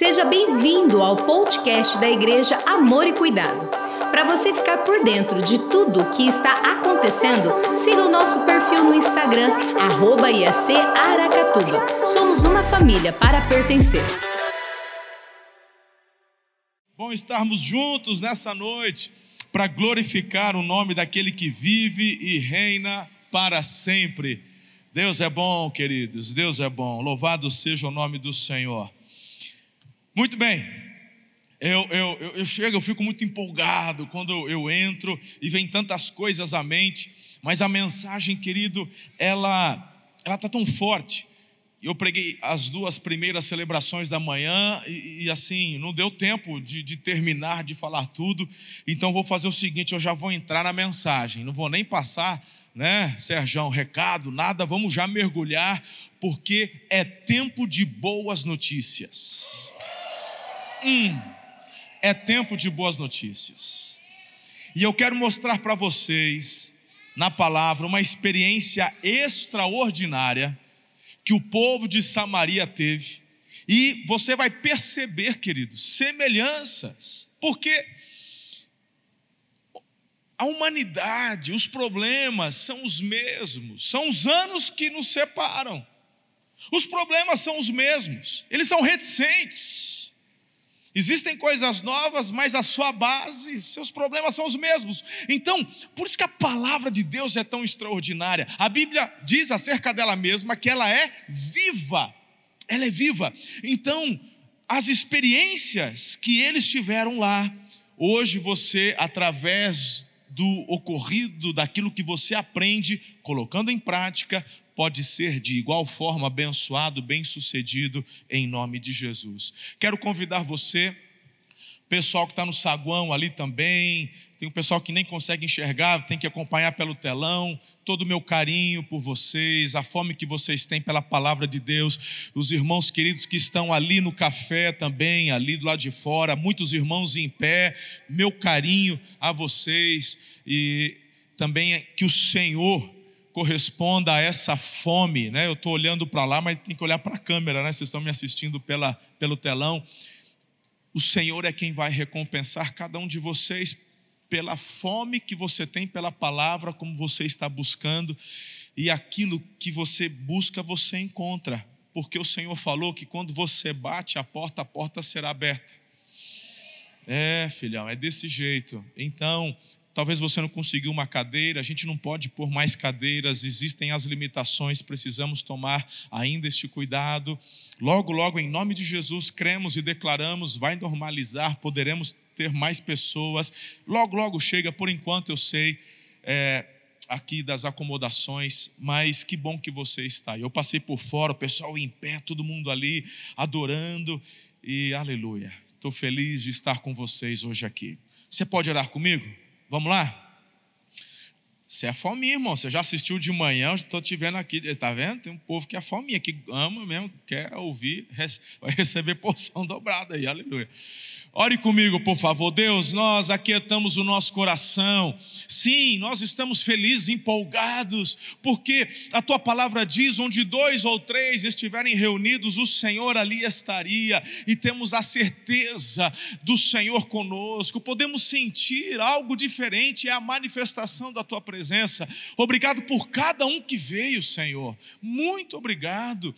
Seja bem-vindo ao podcast da Igreja Amor e Cuidado. Para você ficar por dentro de tudo o que está acontecendo, siga o nosso perfil no Instagram, arroba IAC Aracatuba. Somos uma família para pertencer. Bom estarmos juntos nessa noite para glorificar o nome daquele que vive e reina para sempre. Deus é bom, queridos, Deus é bom. Louvado seja o nome do Senhor. Muito bem. Eu, eu, eu, eu chego, eu fico muito empolgado quando eu entro e vem tantas coisas à mente, mas a mensagem, querido, ela ela está tão forte. Eu preguei as duas primeiras celebrações da manhã e, e assim, não deu tempo de, de, terminar de falar tudo. Então vou fazer o seguinte: eu já vou entrar na mensagem, não vou nem passar, né, Sérgio, recado, nada, vamos já mergulhar, porque é tempo de boas notícias. Hum, é tempo de boas notícias. E eu quero mostrar para vocês, na palavra, uma experiência extraordinária que o povo de Samaria teve. E você vai perceber, queridos, semelhanças, porque a humanidade, os problemas são os mesmos, são os anos que nos separam. Os problemas são os mesmos, eles são reticentes. Existem coisas novas, mas a sua base, seus problemas são os mesmos. Então, por isso que a palavra de Deus é tão extraordinária. A Bíblia diz acerca dela mesma que ela é viva. Ela é viva. Então, as experiências que eles tiveram lá, hoje você, através do ocorrido, daquilo que você aprende, colocando em prática, pode ser de igual forma abençoado, bem-sucedido em nome de Jesus. Quero convidar você, pessoal que está no saguão ali também, tem um pessoal que nem consegue enxergar, tem que acompanhar pelo telão. Todo o meu carinho por vocês, a fome que vocês têm pela palavra de Deus, os irmãos queridos que estão ali no café também, ali do lado de fora, muitos irmãos em pé, meu carinho a vocês e também que o Senhor corresponda a essa fome, né? Eu estou olhando para lá, mas tem que olhar para a câmera, né? Vocês estão me assistindo pela, pelo telão. O Senhor é quem vai recompensar cada um de vocês pela fome que você tem pela palavra, como você está buscando, e aquilo que você busca, você encontra, porque o Senhor falou que quando você bate a porta, a porta será aberta. É, filhão, é desse jeito. Então, Talvez você não conseguiu uma cadeira, a gente não pode pôr mais cadeiras, existem as limitações, precisamos tomar ainda este cuidado. Logo, logo, em nome de Jesus, cremos e declaramos, vai normalizar, poderemos ter mais pessoas. Logo, logo chega, por enquanto eu sei, é, aqui das acomodações, mas que bom que você está. Eu passei por fora, o pessoal em pé, todo mundo ali adorando e aleluia. Estou feliz de estar com vocês hoje aqui. Você pode orar comigo? Vamos lá? Você é fominha, irmão. Você já assistiu de manhã, estou te vendo aqui. Está vendo? Tem um povo que é fominha, que ama mesmo, quer ouvir, vai receber porção dobrada aí, aleluia. Ore comigo, por favor. Deus, nós aquietamos o nosso coração. Sim, nós estamos felizes, empolgados, porque a tua palavra diz: onde dois ou três estiverem reunidos, o Senhor ali estaria, e temos a certeza do Senhor conosco. Podemos sentir algo diferente, é a manifestação da tua presença. Obrigado por cada um que veio, Senhor. Muito obrigado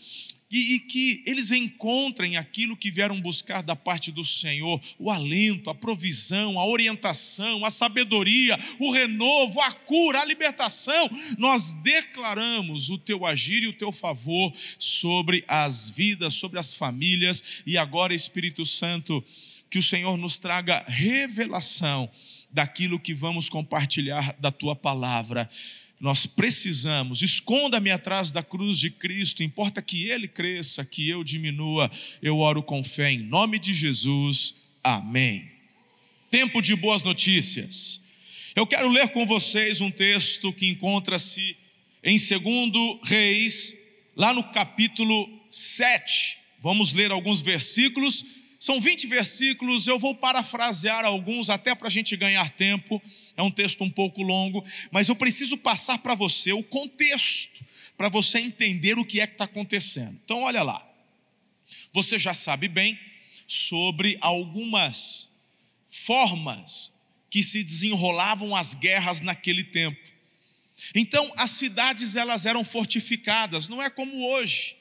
e, e, que eles encontrem aquilo que vieram buscar da parte do Senhor: o alento, a provisão, a orientação, a sabedoria, o renovo, a cura, a libertação. Nós declaramos o teu agir e o teu favor sobre as vidas, sobre as famílias, e agora, Espírito Santo, que o Senhor nos traga revelação daquilo que vamos compartilhar da tua palavra nós precisamos. Esconda-me atrás da cruz de Cristo, importa que Ele cresça, que eu diminua. Eu oro com fé em nome de Jesus. Amém. Tempo de boas notícias. Eu quero ler com vocês um texto que encontra-se em 2 Reis, lá no capítulo 7. Vamos ler alguns versículos são 20 versículos, eu vou parafrasear alguns até para a gente ganhar tempo. É um texto um pouco longo, mas eu preciso passar para você o contexto, para você entender o que é que está acontecendo. Então, olha lá. Você já sabe bem, sobre algumas formas que se desenrolavam as guerras naquele tempo. Então, as cidades elas eram fortificadas, não é como hoje,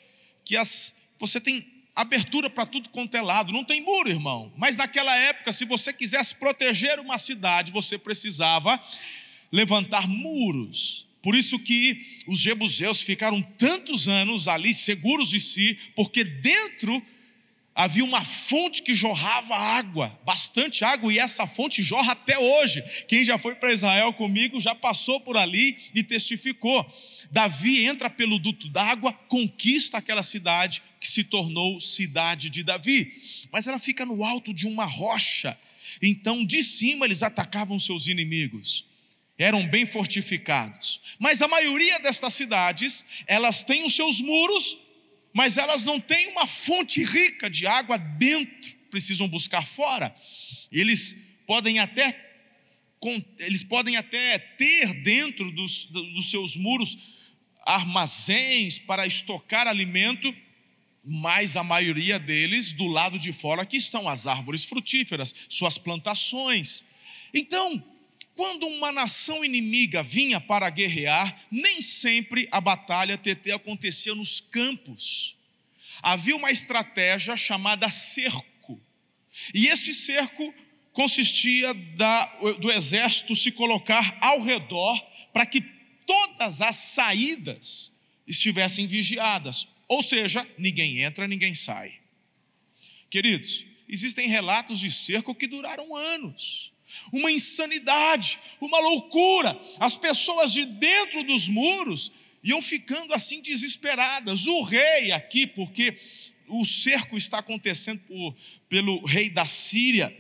que as você tem abertura para tudo quanto é lado, não tem muro, irmão. Mas naquela época, se você quisesse proteger uma cidade, você precisava levantar muros. Por isso que os jebuseus ficaram tantos anos ali seguros de si, porque dentro havia uma fonte que jorrava água, bastante água, e essa fonte jorra até hoje. Quem já foi para Israel comigo já passou por ali e testificou. Davi entra pelo duto d'água, conquista aquela cidade que se tornou cidade de Davi, mas ela fica no alto de uma rocha. Então, de cima, eles atacavam seus inimigos. Eram bem fortificados. Mas a maioria destas cidades, elas têm os seus muros mas elas não têm uma fonte rica de água dentro, precisam buscar fora. Eles podem até eles podem até ter dentro dos, dos seus muros armazéns para estocar alimento, mas a maioria deles, do lado de fora, aqui estão as árvores frutíferas, suas plantações. Então, quando uma nação inimiga vinha para guerrear, nem sempre a batalha TT acontecia nos campos. Havia uma estratégia chamada cerco. E este cerco consistia da, do exército se colocar ao redor para que todas as saídas estivessem vigiadas. Ou seja, ninguém entra, ninguém sai. Queridos, existem relatos de cerco que duraram anos uma insanidade, uma loucura. As pessoas de dentro dos muros iam ficando assim desesperadas. O rei aqui, porque o cerco está acontecendo por, pelo rei da Síria,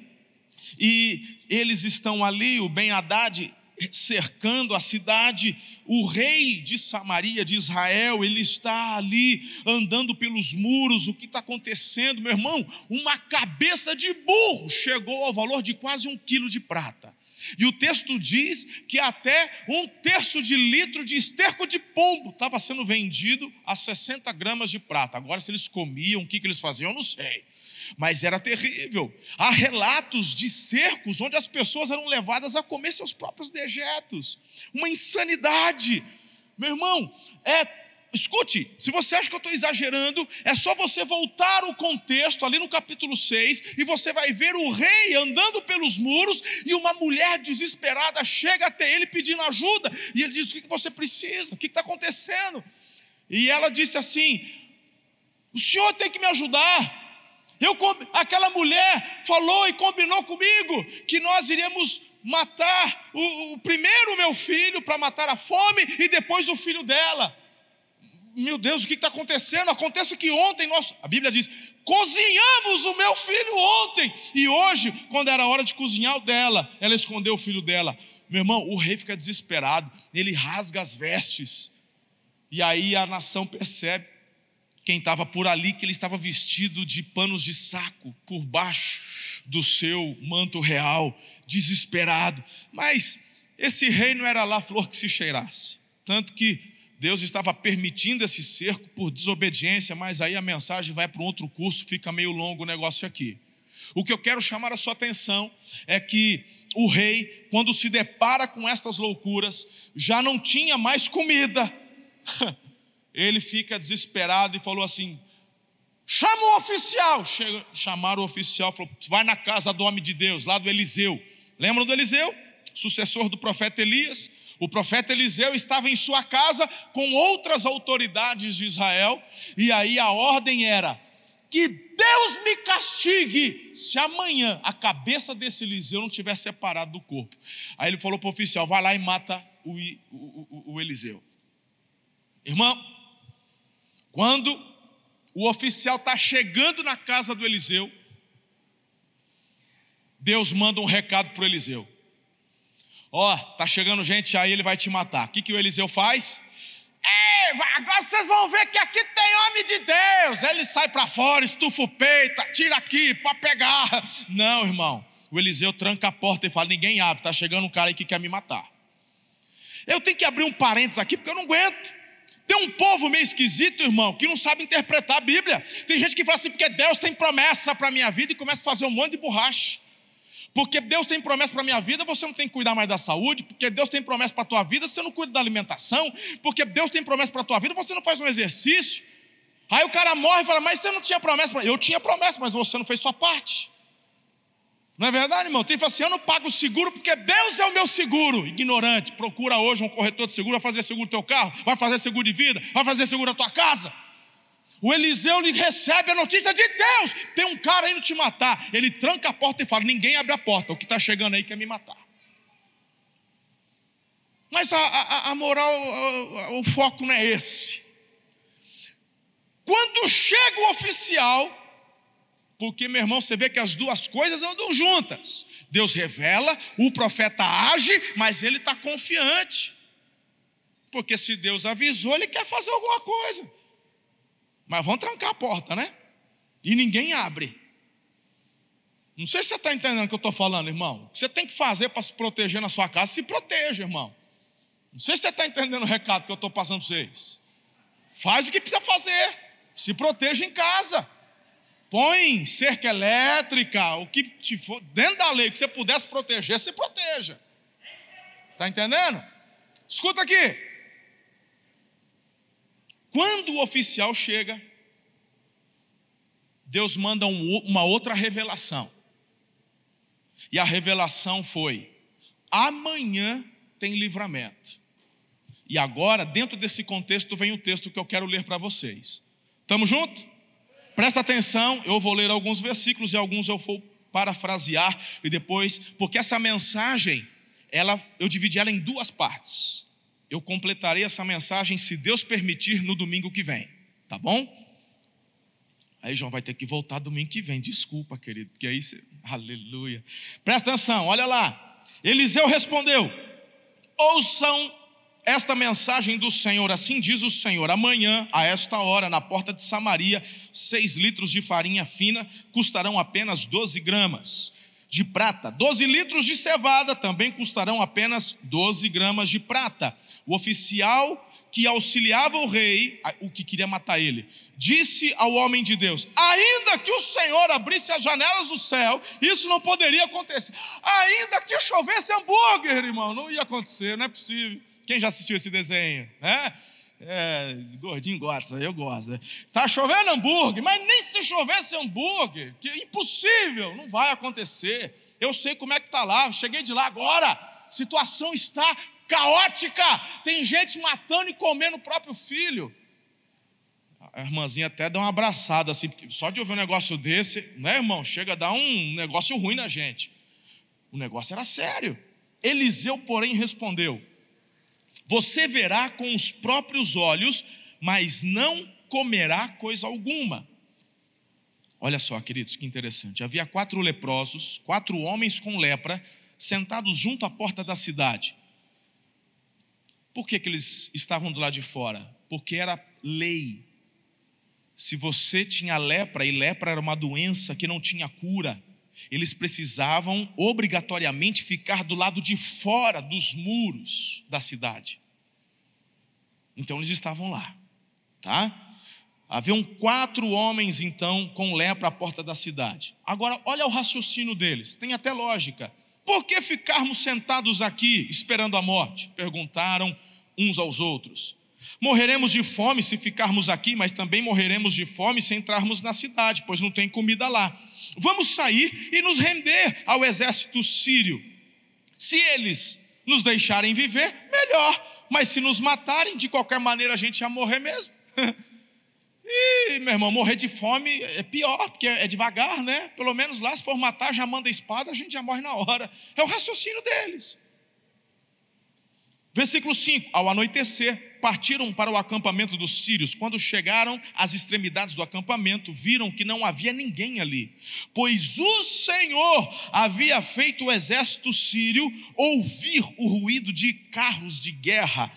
e eles estão ali, o Ben Haddad cercando a cidade, o rei de Samaria, de Israel, ele está ali andando pelos muros. O que está acontecendo, meu irmão? Uma cabeça de burro chegou ao valor de quase um quilo de prata. E o texto diz que até um terço de litro de esterco de pombo estava sendo vendido a 60 gramas de prata. Agora, se eles comiam, o que, que eles faziam, eu não sei mas era terrível. Há relatos de cercos onde as pessoas eram levadas a comer seus próprios dejetos. Uma insanidade. Meu irmão, é escute, se você acha que eu estou exagerando, é só você voltar o contexto ali no capítulo 6 e você vai ver o rei andando pelos muros e uma mulher desesperada chega até ele pedindo ajuda e ele diz: O que você precisa? O que está acontecendo? E ela disse assim: O senhor tem que me ajudar. Eu, aquela mulher falou e combinou comigo que nós iríamos matar o, o primeiro meu filho para matar a fome e depois o filho dela. Meu Deus, o que está acontecendo? Acontece que ontem nós, a Bíblia diz, cozinhamos o meu filho ontem e hoje, quando era hora de cozinhar o dela, ela escondeu o filho dela. Meu irmão, o rei fica desesperado, ele rasga as vestes e aí a nação percebe quem estava por ali que ele estava vestido de panos de saco por baixo do seu manto real, desesperado. Mas esse rei não era lá flor que se cheirasse. Tanto que Deus estava permitindo esse cerco por desobediência, mas aí a mensagem vai para um outro curso, fica meio longo o negócio aqui. O que eu quero chamar a sua atenção é que o rei, quando se depara com estas loucuras, já não tinha mais comida. ele fica desesperado e falou assim: chama o oficial. Chega, chamaram o oficial, falou: vai na casa do homem de Deus, lá do Eliseu. Lembram do Eliseu? Sucessor do profeta Elias. O profeta Eliseu estava em sua casa com outras autoridades de Israel, e aí a ordem era: que Deus me castigue se amanhã a cabeça desse Eliseu não tiver separado do corpo. Aí ele falou para o oficial: vai lá e mata o, o, o, o Eliseu. Irmão, quando o oficial está chegando na casa do Eliseu, Deus manda um recado para o Eliseu. Ó, oh, tá chegando gente aí, ele vai te matar. O que, que o Eliseu faz? Ei, agora vocês vão ver que aqui tem homem de Deus. Ele sai para fora, estufa o peito, tira aqui para pegar. Não, irmão. O Eliseu tranca a porta e fala: ninguém abre, tá chegando um cara aí que quer me matar. Eu tenho que abrir um parênteses aqui porque eu não aguento. Tem um povo meio esquisito, irmão, que não sabe interpretar a Bíblia. Tem gente que fala assim, porque Deus tem promessa para a minha vida e começa a fazer um monte de borracha. Porque Deus tem promessa para a minha vida, você não tem que cuidar mais da saúde. Porque Deus tem promessa para a tua vida, você não cuida da alimentação. Porque Deus tem promessa para a tua vida, você não faz um exercício. Aí o cara morre e fala, mas você não tinha promessa. Eu tinha promessa, mas você não fez sua parte. Não é verdade, irmão? Tem que falar assim: eu não pago seguro porque Deus é o meu seguro. Ignorante, procura hoje um corretor de seguro, vai fazer seguro do teu carro, vai fazer seguro de vida, vai fazer seguro da tua casa. O Eliseu lhe recebe a notícia de Deus: tem um cara indo te matar. Ele tranca a porta e fala: ninguém abre a porta, o que está chegando aí quer me matar. Mas a, a, a moral, a, o foco não é esse. Quando chega o oficial, porque, meu irmão, você vê que as duas coisas andam juntas. Deus revela, o profeta age, mas ele está confiante. Porque se Deus avisou, ele quer fazer alguma coisa. Mas vão trancar a porta, né? E ninguém abre. Não sei se você está entendendo o que eu estou falando, irmão. O que você tem que fazer para se proteger na sua casa, se proteja, irmão. Não sei se você está entendendo o recado que eu estou passando para vocês. Faz o que precisa fazer. Se proteja em casa. Põe cerca elétrica, o que te for, dentro da lei que você pudesse proteger, se proteja. Está entendendo? Escuta aqui. Quando o oficial chega, Deus manda um, uma outra revelação. E a revelação foi: amanhã tem livramento. E agora, dentro desse contexto, vem o texto que eu quero ler para vocês. Estamos juntos? Presta atenção, eu vou ler alguns versículos e alguns eu vou parafrasear e depois, porque essa mensagem, ela, eu dividi ela em duas partes. Eu completarei essa mensagem, se Deus permitir, no domingo que vem, tá bom? Aí João vai ter que voltar domingo que vem, desculpa, querido, que aí você... aleluia. Presta atenção, olha lá. Eliseu respondeu: Ouçam esta mensagem do Senhor, assim diz o Senhor: amanhã, a esta hora, na porta de Samaria, seis litros de farinha fina custarão apenas 12 gramas de prata, 12 litros de cevada também custarão apenas 12 gramas de prata. O oficial que auxiliava o rei, o que queria matar ele, disse ao homem de Deus: Ainda que o Senhor abrisse as janelas do céu, isso não poderia acontecer. Ainda que chovesse hambúrguer, irmão, não ia acontecer, não é possível. Quem já assistiu esse desenho? Né? É, gordinho gosta, eu gosto. Tá chovendo hambúrguer, mas nem se chovesse hambúrguer, que impossível, não vai acontecer. Eu sei como é que tá lá, cheguei de lá agora. Situação está caótica. Tem gente matando e comendo o próprio filho. A irmãzinha até dá uma abraçada assim, só de ouvir um negócio desse, né, irmão? Chega a dar um negócio ruim na gente. O negócio era sério. Eliseu, porém, respondeu: você verá com os próprios olhos, mas não comerá coisa alguma. Olha só, queridos, que interessante. Havia quatro leprosos, quatro homens com lepra, sentados junto à porta da cidade. Por que, que eles estavam do lado de fora? Porque era lei. Se você tinha lepra, e lepra era uma doença que não tinha cura, eles precisavam obrigatoriamente ficar do lado de fora dos muros da cidade. Então eles estavam lá, tá? Haviam quatro homens então com lepra à porta da cidade. Agora, olha o raciocínio deles, tem até lógica. Por que ficarmos sentados aqui esperando a morte? Perguntaram uns aos outros. Morreremos de fome se ficarmos aqui, mas também morreremos de fome se entrarmos na cidade, pois não tem comida lá. Vamos sair e nos render ao exército sírio. Se eles nos deixarem viver, melhor mas se nos matarem, de qualquer maneira a gente ia morrer mesmo. E, meu irmão, morrer de fome é pior, porque é devagar, né? Pelo menos lá, se for matar, já manda espada, a gente já morre na hora. É o raciocínio deles. Versículo 5: Ao anoitecer, partiram para o acampamento dos sírios. Quando chegaram às extremidades do acampamento, viram que não havia ninguém ali, pois o Senhor havia feito o exército sírio ouvir o ruído de carros de guerra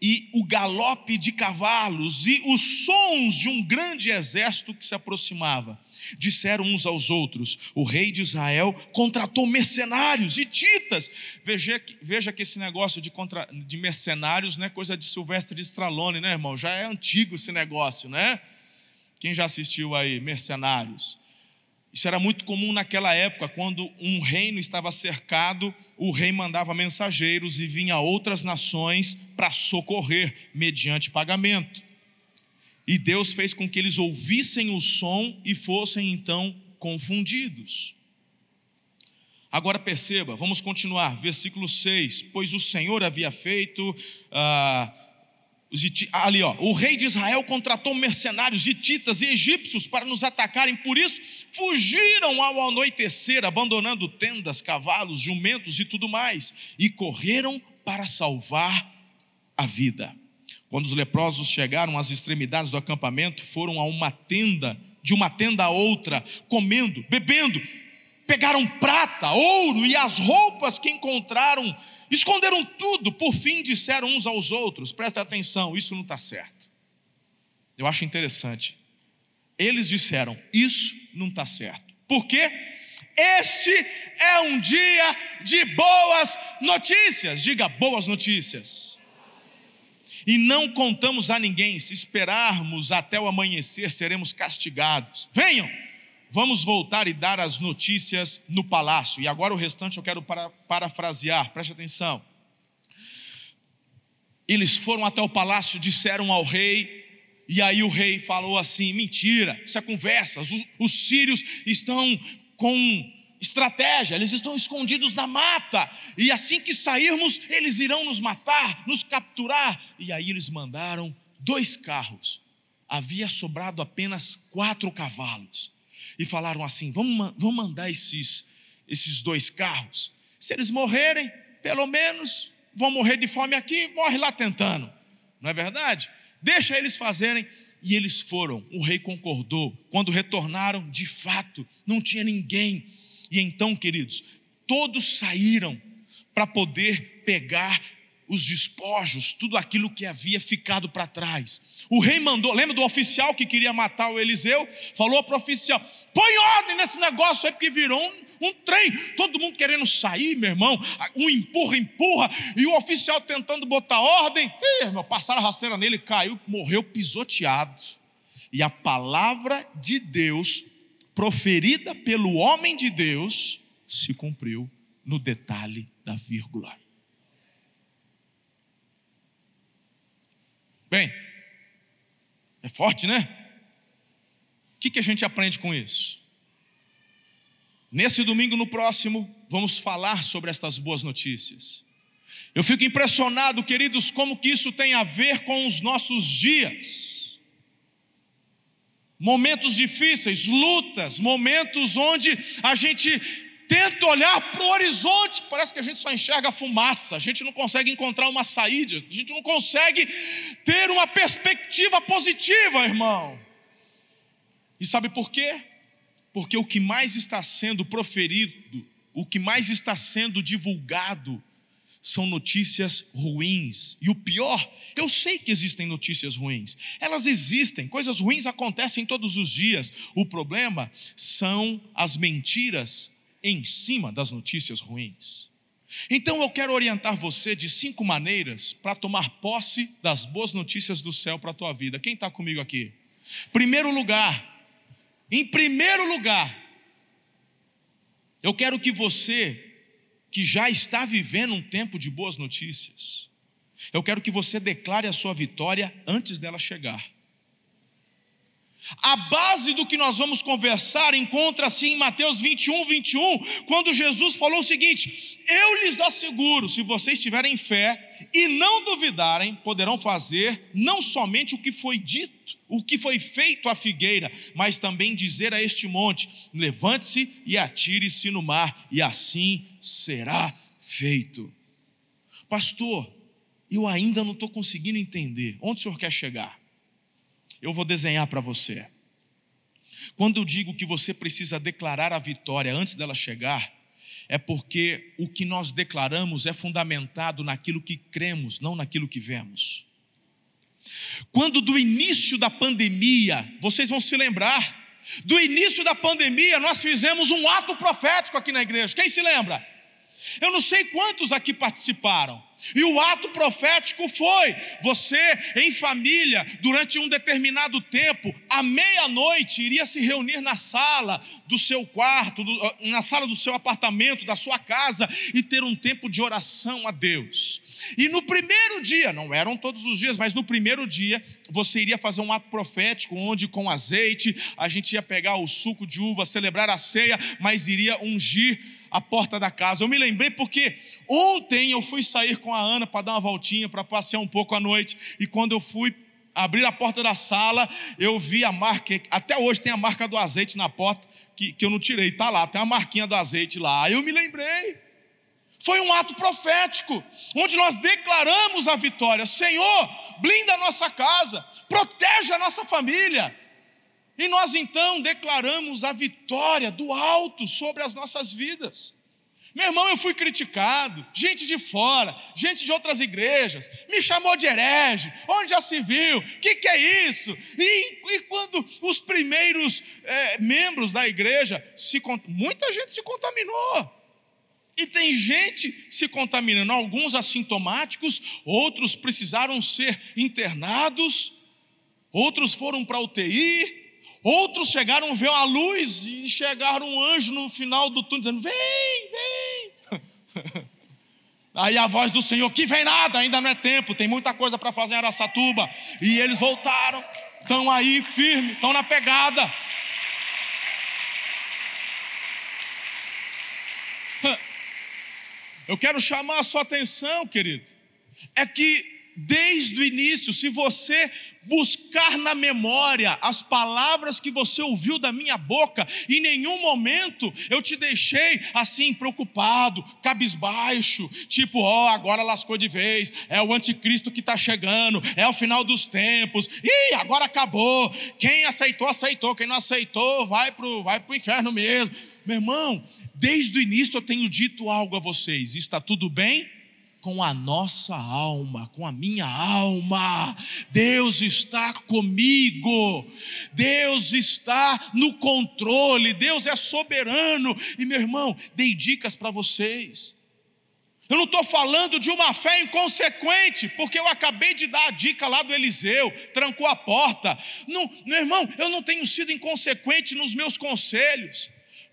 e o galope de cavalos e os sons de um grande exército que se aproximava. Disseram uns aos outros: O rei de Israel contratou mercenários e titas. Veja, veja que esse negócio de, contra, de mercenários não é coisa de Silvestre de Stralone, né, irmão? Já é antigo esse negócio, né? Quem já assistiu aí, Mercenários? Isso era muito comum naquela época, quando um reino estava cercado, o rei mandava mensageiros e vinha outras nações para socorrer mediante pagamento. E Deus fez com que eles ouvissem o som e fossem então confundidos. Agora perceba, vamos continuar, versículo 6: Pois o Senhor havia feito. Ah, ali, ó, o rei de Israel contratou mercenários hititas e egípcios para nos atacarem, por isso fugiram ao anoitecer, abandonando tendas, cavalos, jumentos e tudo mais, e correram para salvar a vida. Quando os leprosos chegaram às extremidades do acampamento, foram a uma tenda, de uma tenda a outra, comendo, bebendo, pegaram prata, ouro e as roupas que encontraram Esconderam tudo, por fim disseram uns aos outros: presta atenção, isso não está certo. Eu acho interessante. Eles disseram: isso não está certo. Por quê? Este é um dia de boas notícias. Diga boas notícias. E não contamos a ninguém, se esperarmos até o amanhecer, seremos castigados. Venham, Vamos voltar e dar as notícias no palácio. E agora o restante eu quero para, parafrasear, preste atenção. Eles foram até o palácio, disseram ao rei, e aí o rei falou assim: mentira, isso é conversa, os, os sírios estão com estratégia, eles estão escondidos na mata, e assim que sairmos, eles irão nos matar, nos capturar. E aí eles mandaram dois carros, havia sobrado apenas quatro cavalos e falaram assim: vamos, vamos mandar esses, esses dois carros. Se eles morrerem, pelo menos vão morrer de fome aqui, morre lá tentando. Não é verdade? Deixa eles fazerem. E eles foram. O rei concordou. Quando retornaram, de fato, não tinha ninguém. E então, queridos, todos saíram para poder pegar os despojos, tudo aquilo que havia ficado para trás. O rei mandou, lembra do oficial que queria matar o Eliseu? Falou para o oficial: põe ordem nesse negócio aí, porque virou um, um trem. Todo mundo querendo sair, meu irmão. Um empurra, empurra. E o oficial tentando botar ordem. Ih, irmão, passaram a rasteira nele, caiu, morreu pisoteado. E a palavra de Deus, proferida pelo homem de Deus, se cumpriu no detalhe da vírgula. Bem, é forte, né? O que, que a gente aprende com isso? Nesse domingo, no próximo, vamos falar sobre estas boas notícias. Eu fico impressionado, queridos, como que isso tem a ver com os nossos dias. Momentos difíceis, lutas, momentos onde a gente tenta olhar para o horizonte, parece que a gente só enxerga fumaça, a gente não consegue encontrar uma saída, a gente não consegue ter uma perspectiva positiva, irmão. E sabe por quê? Porque o que mais está sendo proferido, o que mais está sendo divulgado, são notícias ruins. E o pior, eu sei que existem notícias ruins. Elas existem, coisas ruins acontecem todos os dias. O problema são as mentiras em cima das notícias ruins. Então eu quero orientar você de cinco maneiras para tomar posse das boas notícias do céu para a tua vida. Quem está comigo aqui? Primeiro lugar, em primeiro lugar, eu quero que você, que já está vivendo um tempo de boas notícias, eu quero que você declare a sua vitória antes dela chegar. A base do que nós vamos conversar encontra-se em Mateus 21, 21, quando Jesus falou o seguinte: Eu lhes asseguro, se vocês tiverem fé e não duvidarem, poderão fazer não somente o que foi dito, o que foi feito à figueira, mas também dizer a este monte: levante-se e atire-se no mar, e assim será feito. Pastor, eu ainda não estou conseguindo entender. Onde o senhor quer chegar? Eu vou desenhar para você. Quando eu digo que você precisa declarar a vitória antes dela chegar, é porque o que nós declaramos é fundamentado naquilo que cremos, não naquilo que vemos. Quando do início da pandemia, vocês vão se lembrar, do início da pandemia, nós fizemos um ato profético aqui na igreja. Quem se lembra? Eu não sei quantos aqui participaram. E o ato profético foi: você em família, durante um determinado tempo, à meia-noite, iria se reunir na sala do seu quarto, do, ah, na sala do seu apartamento, da sua casa, e ter um tempo de oração a Deus. E no primeiro dia, não eram todos os dias, mas no primeiro dia, você iria fazer um ato profético, onde com azeite, a gente ia pegar o suco de uva, celebrar a ceia, mas iria ungir a porta da casa. Eu me lembrei porque ontem eu fui sair com a Ana para dar uma voltinha, para passear um pouco à noite, e quando eu fui abrir a porta da sala, eu vi a marca, até hoje tem a marca do azeite na porta, que, que eu não tirei, está lá, tem a marquinha do azeite lá. Aí eu me lembrei. Foi um ato profético, onde nós declaramos a vitória: Senhor, blinda a nossa casa, protege a nossa família. E nós então declaramos a vitória do alto sobre as nossas vidas. Meu irmão, eu fui criticado, gente de fora, gente de outras igrejas, me chamou de herege, onde já se viu, o que, que, é isso? E, e quando os primeiros é, membros da igreja, se, muita gente se contaminou. E tem gente se contaminando, alguns assintomáticos, outros precisaram ser internados, outros foram para UTI, Outros chegaram ver a luz e chegaram um anjo no final do túnel dizendo: Vem, vem. Aí a voz do Senhor: Que vem nada, ainda não é tempo, tem muita coisa para fazer em Araçatuba. E eles voltaram, estão aí firmes, estão na pegada. Eu quero chamar a sua atenção, querido, é que desde o início, se você buscar na memória as palavras que você ouviu da minha boca, em nenhum momento eu te deixei assim preocupado, cabisbaixo, tipo, ó, oh, agora lascou de vez, é o anticristo que está chegando, é o final dos tempos, e agora acabou. Quem aceitou, aceitou, quem não aceitou, vai para o vai pro inferno mesmo. Meu irmão, desde o início eu tenho dito algo a vocês: está tudo bem? Com a nossa alma, com a minha alma. Deus está comigo, Deus está no controle, Deus é soberano. E meu irmão, dei dicas para vocês. Eu não estou falando de uma fé inconsequente, porque eu acabei de dar a dica lá do Eliseu, trancou a porta. Não, meu irmão, eu não tenho sido inconsequente nos meus conselhos.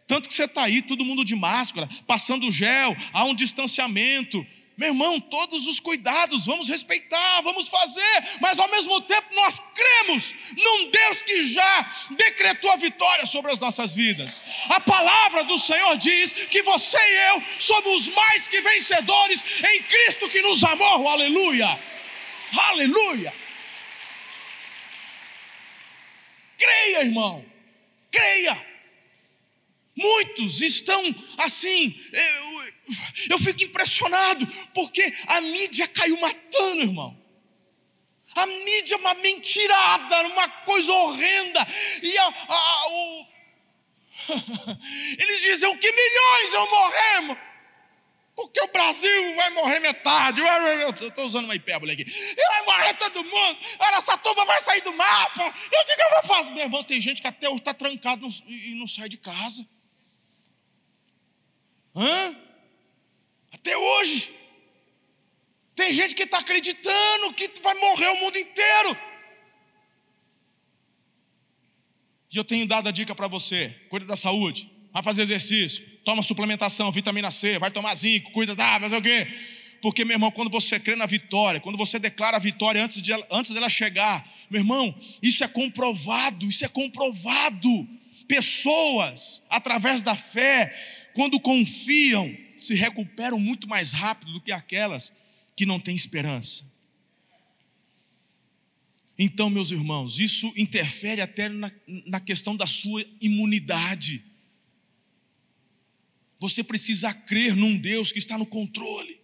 Tanto que você está aí, todo mundo de máscara, passando gel, há um distanciamento. Meu irmão, todos os cuidados, vamos respeitar, vamos fazer, mas ao mesmo tempo nós cremos num Deus que já decretou a vitória sobre as nossas vidas. A palavra do Senhor diz que você e eu somos mais que vencedores em Cristo que nos amou, aleluia, aleluia. Creia, irmão, creia. Muitos estão assim, eu, eu fico impressionado, porque a mídia caiu matando, irmão. A mídia é uma mentirada, uma coisa horrenda. E a, a, o... eles dizem que milhões vão morrer. Porque o Brasil vai morrer metade. Eu estou usando uma hipérbole aqui. E vai morrer todo mundo. Olha, essa turma vai sair do mapa. E o que, que eu vou fazer? Meu irmão, tem gente que até hoje está trancado e não sai de casa. Hã? Até hoje. Tem gente que está acreditando que vai morrer o mundo inteiro. E eu tenho dado a dica para você: cuida da saúde, vai fazer exercício, toma suplementação, vitamina C, vai tomar zinco, cuida da, fazer o quê? Porque, meu irmão, quando você crê na vitória, quando você declara a vitória antes, de antes dela chegar, meu irmão, isso é comprovado, isso é comprovado. Pessoas, através da fé, quando confiam, se recuperam muito mais rápido do que aquelas que não têm esperança. Então, meus irmãos, isso interfere até na, na questão da sua imunidade. Você precisa crer num Deus que está no controle.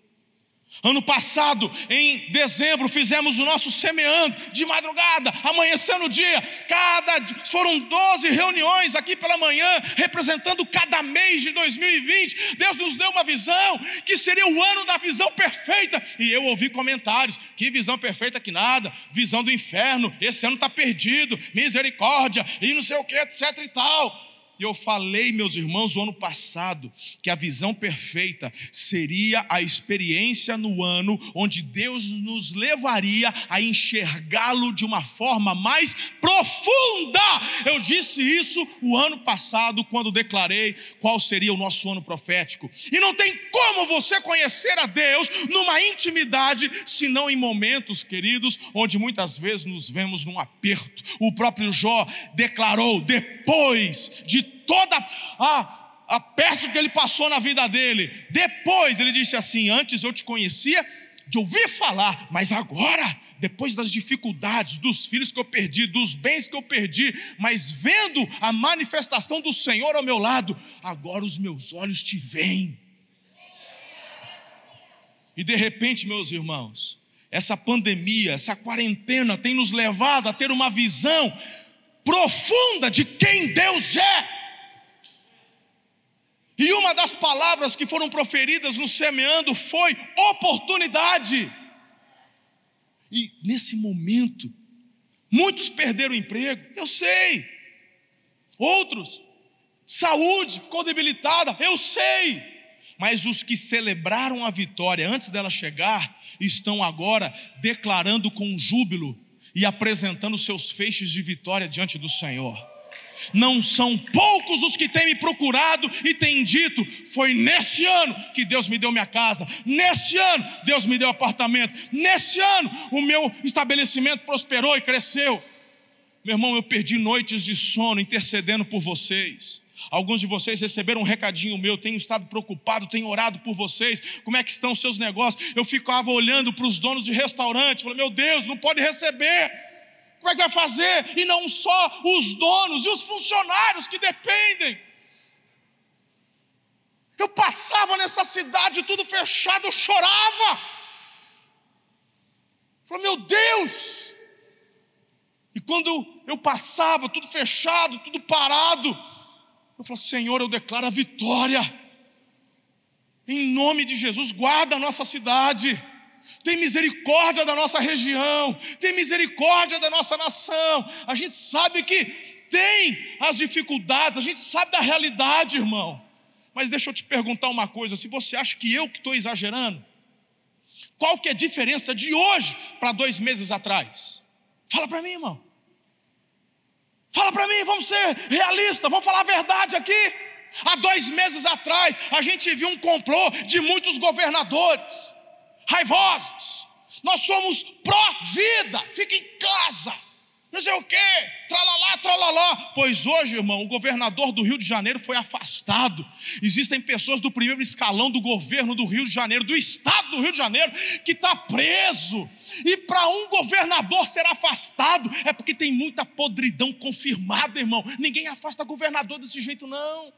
Ano passado, em dezembro, fizemos o nosso semeando de madrugada, amanhecendo o dia. Cada foram 12 reuniões aqui pela manhã, representando cada mês de 2020. Deus nos deu uma visão que seria o ano da visão perfeita. E eu ouvi comentários: que visão perfeita que nada, visão do inferno, esse ano está perdido, misericórdia, e não sei o que, etc e tal. E eu falei, meus irmãos, o ano passado, que a visão perfeita seria a experiência no ano onde Deus nos levaria a enxergá-lo de uma forma mais profunda. Eu disse isso o ano passado, quando declarei qual seria o nosso ano profético. E não tem como você conhecer a Deus numa intimidade, senão em momentos, queridos, onde muitas vezes nos vemos num aperto. O próprio Jó declarou, depois de toda a, a peste que ele passou na vida dele. Depois ele disse assim: Antes eu te conhecia de ouvir falar, mas agora, depois das dificuldades, dos filhos que eu perdi, dos bens que eu perdi, mas vendo a manifestação do Senhor ao meu lado, agora os meus olhos te veem. E de repente, meus irmãos, essa pandemia, essa quarentena tem nos levado a ter uma visão profunda de quem Deus é. E uma das palavras que foram proferidas no semeando foi oportunidade. E nesse momento, muitos perderam o emprego, eu sei. Outros, saúde ficou debilitada, eu sei. Mas os que celebraram a vitória antes dela chegar, estão agora declarando com júbilo e apresentando seus feixes de vitória diante do Senhor. Não são poucos os que têm me procurado e têm dito: foi nesse ano que Deus me deu minha casa, nesse ano Deus me deu apartamento, nesse ano o meu estabelecimento prosperou e cresceu. Meu irmão, eu perdi noites de sono intercedendo por vocês. Alguns de vocês receberam um recadinho meu, tenho estado preocupado, tenho orado por vocês. Como é que estão os seus negócios? Eu ficava olhando para os donos de restaurante, falei: "Meu Deus, não pode receber". Como é que vai fazer? E não só os donos e os funcionários que dependem. Eu passava nessa cidade tudo fechado, eu chorava. Falei, meu Deus! E quando eu passava, tudo fechado, tudo parado, eu falei, Senhor, eu declaro a vitória. Em nome de Jesus, guarda a nossa cidade tem misericórdia da nossa região, tem misericórdia da nossa nação. A gente sabe que tem as dificuldades, a gente sabe da realidade, irmão. Mas deixa eu te perguntar uma coisa: se você acha que eu que estou exagerando, qual que é a diferença de hoje para dois meses atrás? Fala para mim, irmão. Fala para mim, vamos ser realistas, vamos falar a verdade aqui. Há dois meses atrás, a gente viu um complô de muitos governadores raivosos. Nós somos pró-vida, fica em casa. Não sei o que, tralalá, tralalá. Pois hoje, irmão, o governador do Rio de Janeiro foi afastado. Existem pessoas do primeiro escalão do governo do Rio de Janeiro, do estado do Rio de Janeiro, que está preso. E para um governador ser afastado, é porque tem muita podridão confirmada, irmão. Ninguém afasta governador desse jeito, não.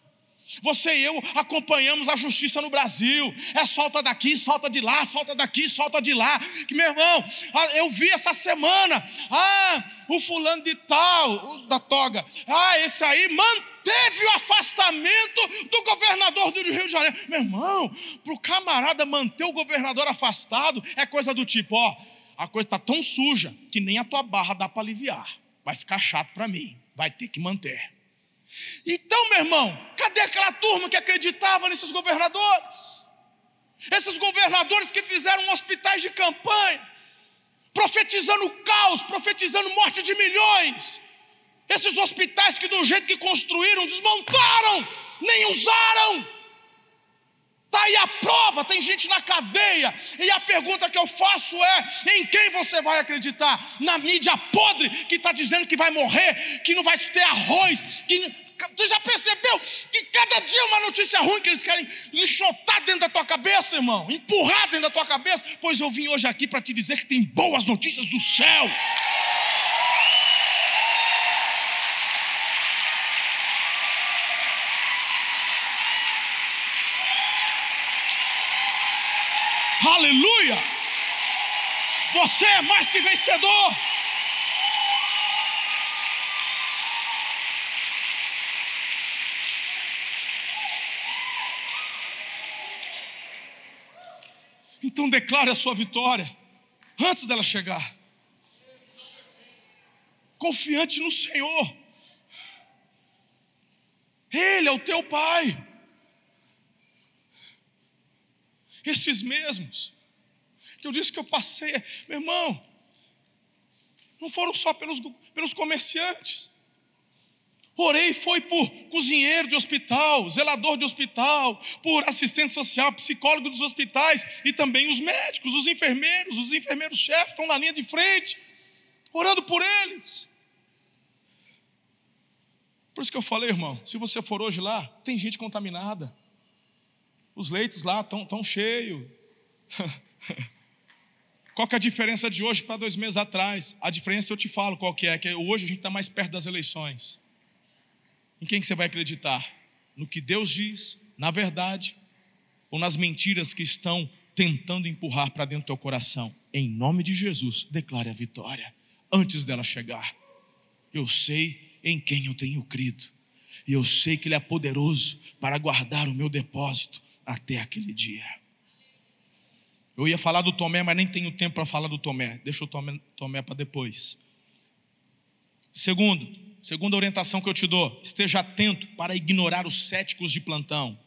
Você e eu acompanhamos a justiça no Brasil. É solta daqui, solta de lá, solta daqui, solta de lá. Que meu irmão, eu vi essa semana. Ah, o fulano de tal, da toga. Ah, esse aí manteve o afastamento do governador do Rio de Janeiro. Meu irmão, para o camarada manter o governador afastado, é coisa do tipo: ó, a coisa está tão suja que nem a tua barra dá para aliviar. Vai ficar chato para mim. Vai ter que manter. Então, meu irmão, cadê aquela turma que acreditava nesses governadores? Esses governadores que fizeram hospitais de campanha, profetizando caos, profetizando morte de milhões. Esses hospitais que, do jeito que construíram, desmontaram, nem usaram. Está aí a prova, tem gente na cadeia. E a pergunta que eu faço é: em quem você vai acreditar? Na mídia podre que está dizendo que vai morrer, que não vai ter arroz, que você já percebeu que cada dia é uma notícia ruim que eles querem enxotar dentro da tua cabeça, irmão? Empurrar dentro da tua cabeça? Pois eu vim hoje aqui para te dizer que tem boas notícias do céu. Aleluia! Você é mais que vencedor. Então declare a sua vitória antes dela chegar. Confiante no Senhor. Ele é o teu Pai. Esses mesmos que eu disse que eu passei, meu irmão, não foram só pelos, pelos comerciantes. Orei foi por cozinheiro de hospital, zelador de hospital, por assistente social, psicólogo dos hospitais e também os médicos, os enfermeiros, os enfermeiros-chefes estão na linha de frente, orando por eles. Por isso que eu falei, irmão, se você for hoje lá, tem gente contaminada. Os leitos lá estão tão cheios. Qual que é a diferença de hoje para dois meses atrás? A diferença eu te falo qual que é, que hoje a gente está mais perto das eleições. Em quem que você vai acreditar? No que Deus diz, na verdade, ou nas mentiras que estão tentando empurrar para dentro do teu coração? Em nome de Jesus, declare a vitória antes dela chegar. Eu sei em quem eu tenho crido, e eu sei que Ele é poderoso para guardar o meu depósito até aquele dia. Eu ia falar do Tomé, mas nem tenho tempo para falar do Tomé. Deixa o Tomé, Tomé para depois. Segundo, Segunda orientação que eu te dou: esteja atento para ignorar os céticos de plantão.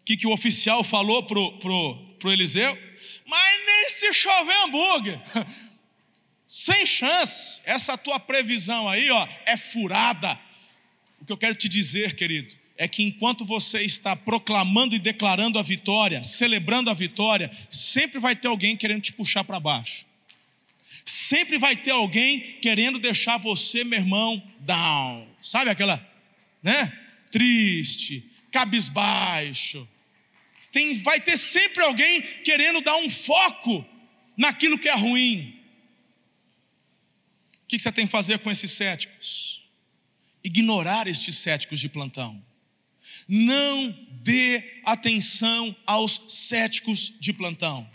O que, que o oficial falou pro, pro, pro Eliseu? Mas nem se chover hambúrguer. Sem chance. Essa tua previsão aí, ó, é furada. O que eu quero te dizer, querido, é que enquanto você está proclamando e declarando a vitória, celebrando a vitória, sempre vai ter alguém querendo te puxar para baixo. Sempre vai ter alguém querendo deixar você, meu irmão, down. Sabe aquela, né? Triste, cabisbaixo. Tem, vai ter sempre alguém querendo dar um foco naquilo que é ruim. O que você tem que fazer com esses céticos? Ignorar estes céticos de plantão. Não dê atenção aos céticos de plantão.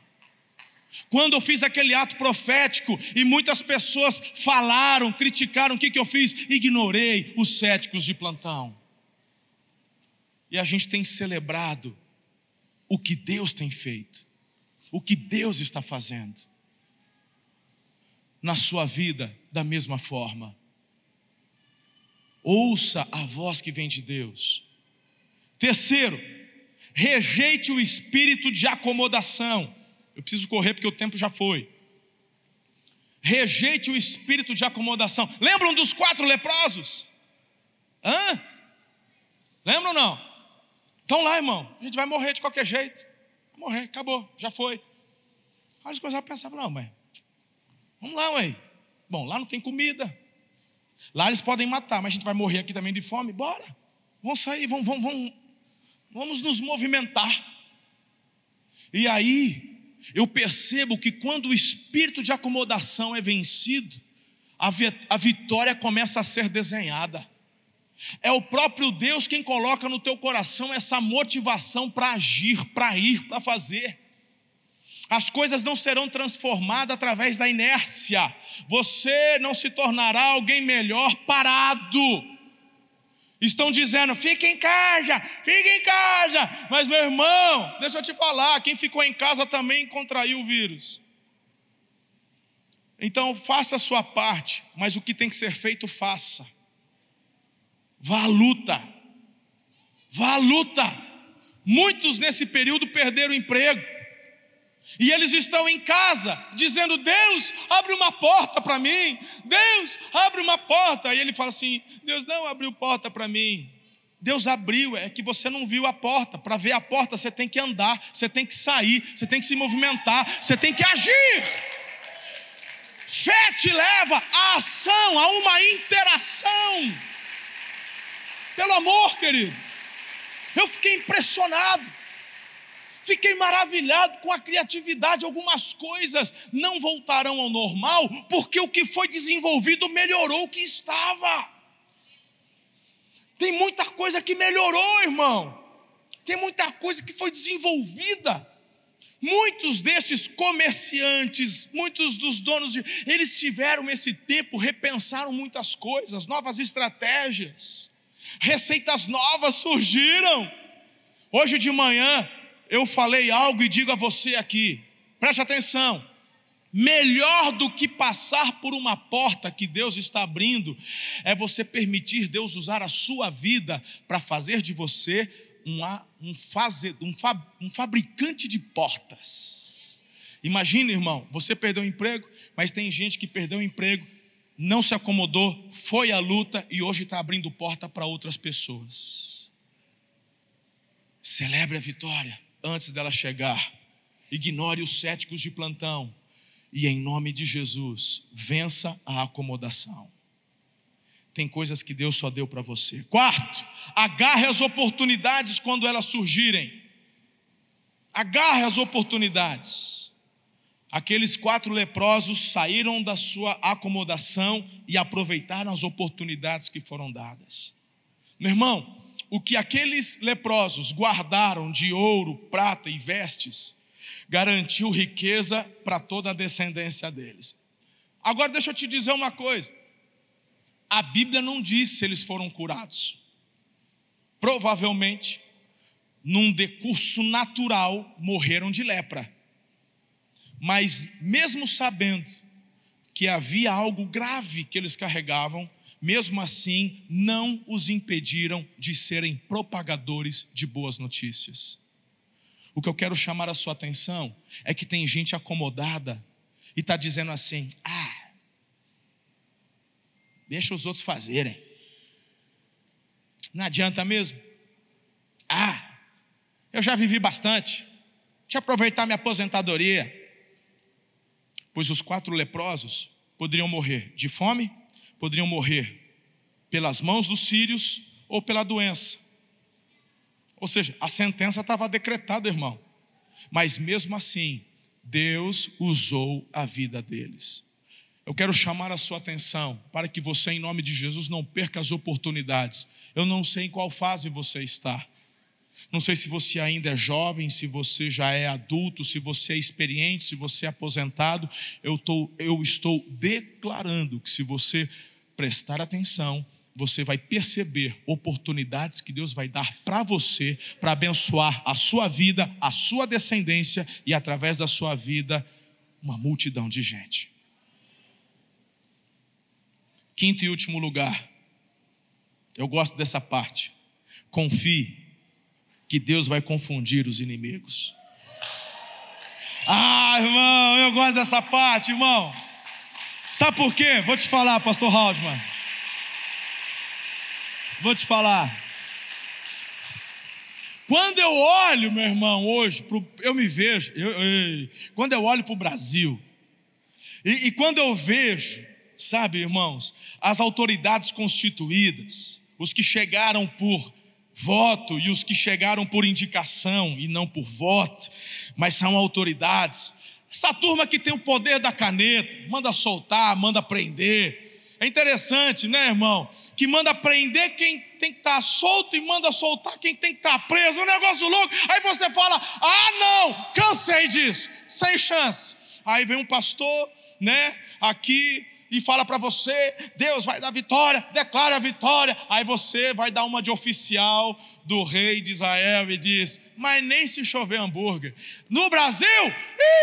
Quando eu fiz aquele ato profético e muitas pessoas falaram, criticaram, o que, que eu fiz? Ignorei os céticos de plantão. E a gente tem celebrado o que Deus tem feito, o que Deus está fazendo na sua vida da mesma forma. Ouça a voz que vem de Deus. Terceiro, rejeite o espírito de acomodação. Eu preciso correr porque o tempo já foi. Rejeite o espírito de acomodação. Lembram dos quatro leprosos? Hã? Lembram ou não? Estão lá, irmão. A gente vai morrer de qualquer jeito. Vai morrer, acabou, já foi. Aí eles começaram a pensar, não, mas vamos lá, ué. Bom, lá não tem comida. Lá eles podem matar, mas a gente vai morrer aqui também de fome. Bora. Vamos sair, vamos, vamos, vamos, vamos nos movimentar. E aí, eu percebo que quando o espírito de acomodação é vencido, a vitória começa a ser desenhada. É o próprio Deus quem coloca no teu coração essa motivação para agir, para ir, para fazer. As coisas não serão transformadas através da inércia. Você não se tornará alguém melhor parado. Estão dizendo, fique em casa, fique em casa. Mas, meu irmão, deixa eu te falar: quem ficou em casa também contraiu o vírus. Então, faça a sua parte, mas o que tem que ser feito, faça. Vá à luta. Vá à luta. Muitos nesse período perderam o emprego. E eles estão em casa dizendo: Deus, abre uma porta para mim. Deus, abre uma porta. E ele fala assim: Deus não abriu porta para mim. Deus abriu, é que você não viu a porta. Para ver a porta, você tem que andar, você tem que sair, você tem que se movimentar, você tem que agir. Fé te leva à ação, a uma interação. Pelo amor, querido. Eu fiquei impressionado. Fiquei maravilhado com a criatividade. Algumas coisas não voltarão ao normal, porque o que foi desenvolvido melhorou o que estava. Tem muita coisa que melhorou, irmão. tem muita coisa que foi desenvolvida. Muitos destes comerciantes, muitos dos donos de. Eles tiveram esse tempo, repensaram muitas coisas, novas estratégias, receitas novas surgiram. Hoje de manhã eu falei algo e digo a você aqui, preste atenção. Melhor do que passar por uma porta que Deus está abrindo, é você permitir Deus usar a sua vida para fazer de você um, um, faze, um, fab, um fabricante de portas. Imagina, irmão, você perdeu o emprego, mas tem gente que perdeu o emprego, não se acomodou, foi à luta e hoje está abrindo porta para outras pessoas. Celebre a vitória antes dela chegar. Ignore os céticos de plantão. E em nome de Jesus, vença a acomodação. Tem coisas que Deus só deu para você. Quarto, agarre as oportunidades quando elas surgirem. Agarre as oportunidades. Aqueles quatro leprosos saíram da sua acomodação e aproveitaram as oportunidades que foram dadas. Meu irmão, o que aqueles leprosos guardaram de ouro, prata e vestes, garantiu riqueza para toda a descendência deles. Agora deixa eu te dizer uma coisa. A Bíblia não diz se eles foram curados. Provavelmente, num decurso natural, morreram de lepra. Mas, mesmo sabendo que havia algo grave que eles carregavam, mesmo assim, não os impediram de serem propagadores de boas notícias. O que eu quero chamar a sua atenção é que tem gente acomodada e está dizendo assim: ah, deixa os outros fazerem. Não adianta mesmo. Ah, eu já vivi bastante. Deixa eu aproveitar minha aposentadoria. Pois os quatro leprosos poderiam morrer de fome, poderiam morrer pelas mãos dos sírios ou pela doença. Ou seja, a sentença estava decretada, irmão. Mas mesmo assim, Deus usou a vida deles. Eu quero chamar a sua atenção para que você, em nome de Jesus, não perca as oportunidades. Eu não sei em qual fase você está. Não sei se você ainda é jovem, se você já é adulto, se você é experiente, se você é aposentado. Eu, tô, eu estou declarando que se você prestar atenção, você vai perceber oportunidades que Deus vai dar para você, para abençoar a sua vida, a sua descendência e através da sua vida, uma multidão de gente. Quinto e último lugar, eu gosto dessa parte. Confie que Deus vai confundir os inimigos. Ah, irmão, eu gosto dessa parte, irmão. Sabe por quê? Vou te falar, pastor Hausmann. Vou te falar. Quando eu olho, meu irmão, hoje, pro, eu me vejo, eu, eu, quando eu olho para o Brasil, e, e quando eu vejo, sabe, irmãos, as autoridades constituídas, os que chegaram por voto e os que chegaram por indicação e não por voto, mas são autoridades. Essa turma que tem o poder da caneta, manda soltar, manda prender, é interessante, né, irmão? Que manda prender quem tem que estar tá solto e manda soltar quem tem que estar tá preso. Um negócio louco. Aí você fala: ah, não, cansei disso, sem chance. Aí vem um pastor, né, aqui e fala para você: Deus vai dar vitória, declara a vitória. Aí você vai dar uma de oficial do rei de Israel e diz: Mas nem se chover hambúrguer. No Brasil,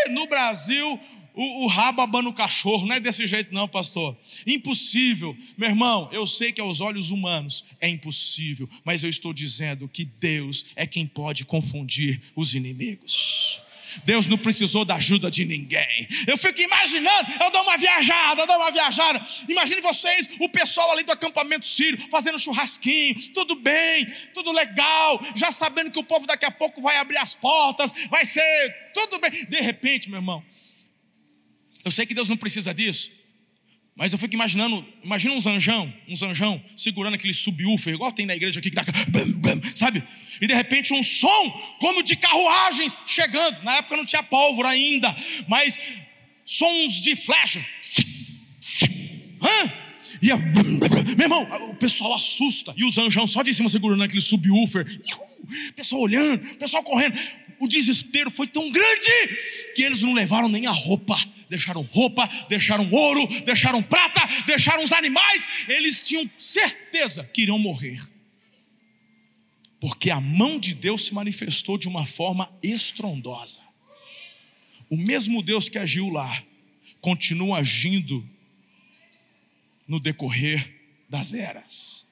ih, no Brasil, o, o rabo abana o cachorro, não é desse jeito, não, pastor. Impossível, meu irmão. Eu sei que aos olhos humanos é impossível, mas eu estou dizendo que Deus é quem pode confundir os inimigos. Deus não precisou da ajuda de ninguém. Eu fico imaginando, eu dou uma viajada, eu dou uma viajada. Imagine vocês, o pessoal ali do acampamento sírio, fazendo churrasquinho, tudo bem, tudo legal, já sabendo que o povo daqui a pouco vai abrir as portas, vai ser tudo bem. De repente, meu irmão, eu sei que Deus não precisa disso, mas eu fico imaginando, imagina uns anjão, uns anjão segurando aquele subwoofer, igual tem na igreja aqui que dá, bam, bam, sabe? E de repente um som como de carruagens chegando. Na época não tinha pólvora ainda, mas sons de flecha. Hã? E a... meu irmão, o pessoal assusta. E os anjão só de cima segurando aquele subwoofer. O pessoal olhando, o pessoal correndo. O desespero foi tão grande que eles não levaram nem a roupa. Deixaram roupa, deixaram ouro, deixaram prata, deixaram os animais. Eles tinham certeza que iriam morrer. Porque a mão de Deus se manifestou de uma forma estrondosa. O mesmo Deus que agiu lá, continua agindo no decorrer das eras.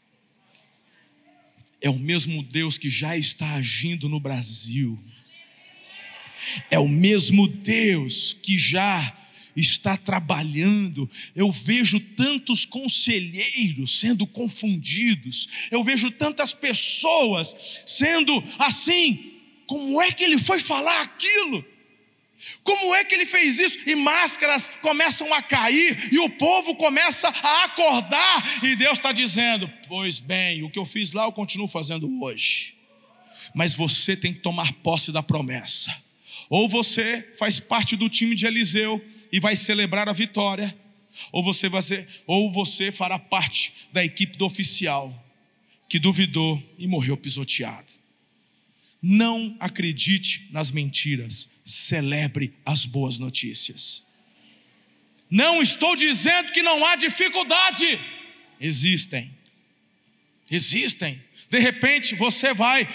É o mesmo Deus que já está agindo no Brasil. É o mesmo Deus que já está trabalhando. Eu vejo tantos conselheiros sendo confundidos. Eu vejo tantas pessoas sendo assim. Como é que ele foi falar aquilo? Como é que ele fez isso? E máscaras começam a cair, e o povo começa a acordar, e Deus está dizendo: Pois bem, o que eu fiz lá eu continuo fazendo hoje. Mas você tem que tomar posse da promessa. Ou você faz parte do time de Eliseu e vai celebrar a vitória, ou você, vai ser, ou você fará parte da equipe do oficial que duvidou e morreu pisoteado. Não acredite nas mentiras, celebre as boas notícias. Não estou dizendo que não há dificuldade, existem, existem. De repente você vai,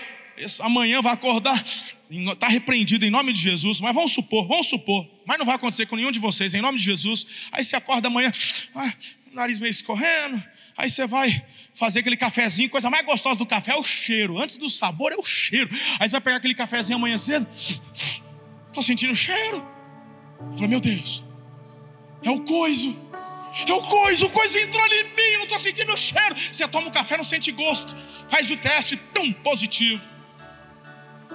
amanhã vai acordar, está repreendido em nome de Jesus, mas vamos supor, vamos supor, mas não vai acontecer com nenhum de vocês, em nome de Jesus. Aí você acorda amanhã, ah, nariz meio escorrendo, Aí você vai fazer aquele cafezinho, coisa mais gostosa do café é o cheiro. Antes do sabor é o cheiro. Aí você vai pegar aquele cafezinho amanhã cedo. Estou sentindo o cheiro. Falei, meu Deus, é o coiso. É o coiso, o coiso entrou em mim, não estou sentindo o cheiro. Você toma o café, não sente gosto. Faz o teste, tão positivo.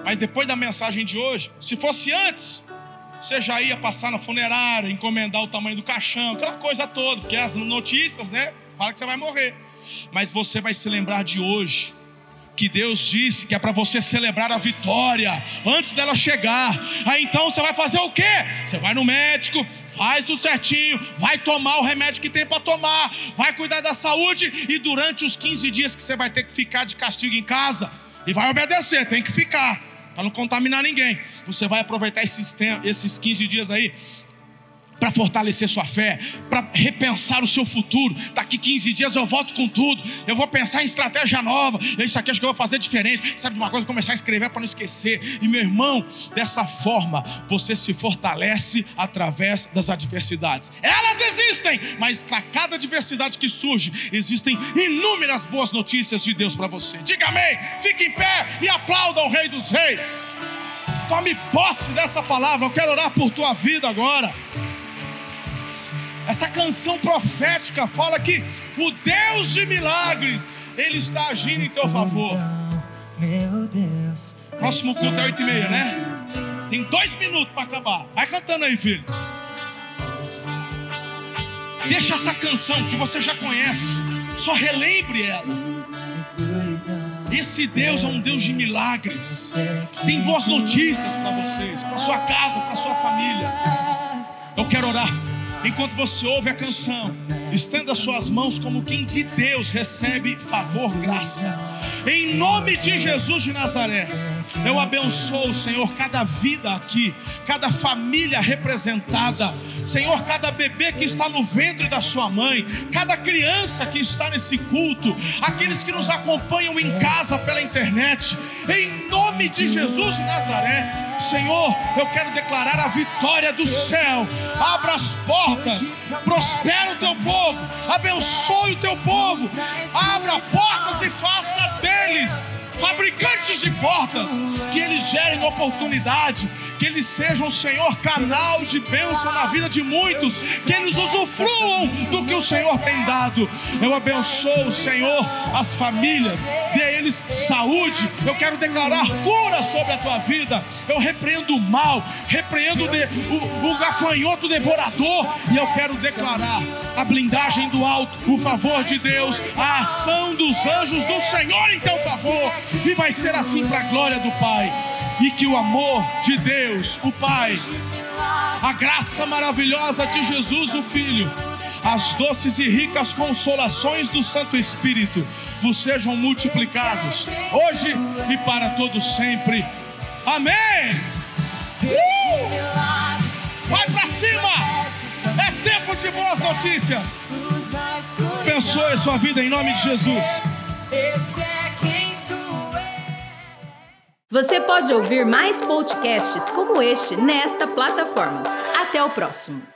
Mas depois da mensagem de hoje, se fosse antes, você já ia passar na funerária, encomendar o tamanho do caixão, aquela coisa toda, porque as notícias, né? fala que você vai morrer. Mas você vai se lembrar de hoje. Que Deus disse que é para você celebrar a vitória antes dela chegar. Aí então você vai fazer o quê? Você vai no médico, faz tudo certinho, vai tomar o remédio que tem para tomar, vai cuidar da saúde e durante os 15 dias que você vai ter que ficar de castigo em casa, e vai obedecer, tem que ficar, para não contaminar ninguém. Você vai aproveitar esses, esses 15 dias aí para fortalecer sua fé, para repensar o seu futuro. Daqui 15 dias eu volto com tudo. Eu vou pensar em estratégia nova. Isso aqui acho que eu vou fazer diferente. Sabe de uma coisa? Começar a escrever para não esquecer. E meu irmão, dessa forma você se fortalece através das adversidades. Elas existem, mas para cada adversidade que surge, existem inúmeras boas notícias de Deus para você. Diga amém. Fique em pé e aplauda o Rei dos Reis. Tome posse dessa palavra. Eu quero orar por tua vida agora. Essa canção profética fala que o Deus de milagres, Ele está agindo em teu favor. Meu Deus. Próximo culto é 8 e meia, né? Tem dois minutos para acabar. Vai cantando aí, filho. Deixa essa canção que você já conhece. Só relembre ela. Esse Deus é um Deus de milagres. Tem boas notícias para vocês, para sua casa, para sua família. Eu quero orar. Enquanto você ouve a canção, estenda suas mãos como quem de Deus recebe favor, graça. Em nome de Jesus de Nazaré. Eu abençoo, Senhor, cada vida aqui, cada família representada. Senhor, cada bebê que está no ventre da sua mãe, cada criança que está nesse culto, aqueles que nos acompanham em casa pela internet, em nome de Jesus de Nazaré. Senhor, eu quero declarar a vitória do céu. Abra as portas, prospera o teu povo, abençoe o teu povo, abra portas e faça deles fabricantes de portas, que eles gerem oportunidade, que eles sejam, Senhor, canal de bênção na vida de muitos, que eles usufruam do que o Senhor tem dado. Eu abençoo, Senhor, as famílias, dê a eles saúde. Eu quero declarar cura sobre a tua vida. Eu repreendo o mal, repreendo o, o gafanhoto devorador, e eu quero declarar a blindagem do alto, o favor de Deus, a ação dos anjos do Senhor em teu favor, e vai ser assim para a glória do Pai e que o amor de Deus, o Pai, a graça maravilhosa de Jesus, o Filho, as doces e ricas consolações do Santo Espírito vos sejam multiplicados, hoje e para todos sempre. Amém! Uh! Vai para cima! É tempo de boas notícias. Abençoe a sua vida em nome de Jesus. Você pode ouvir mais podcasts como este nesta plataforma. Até o próximo.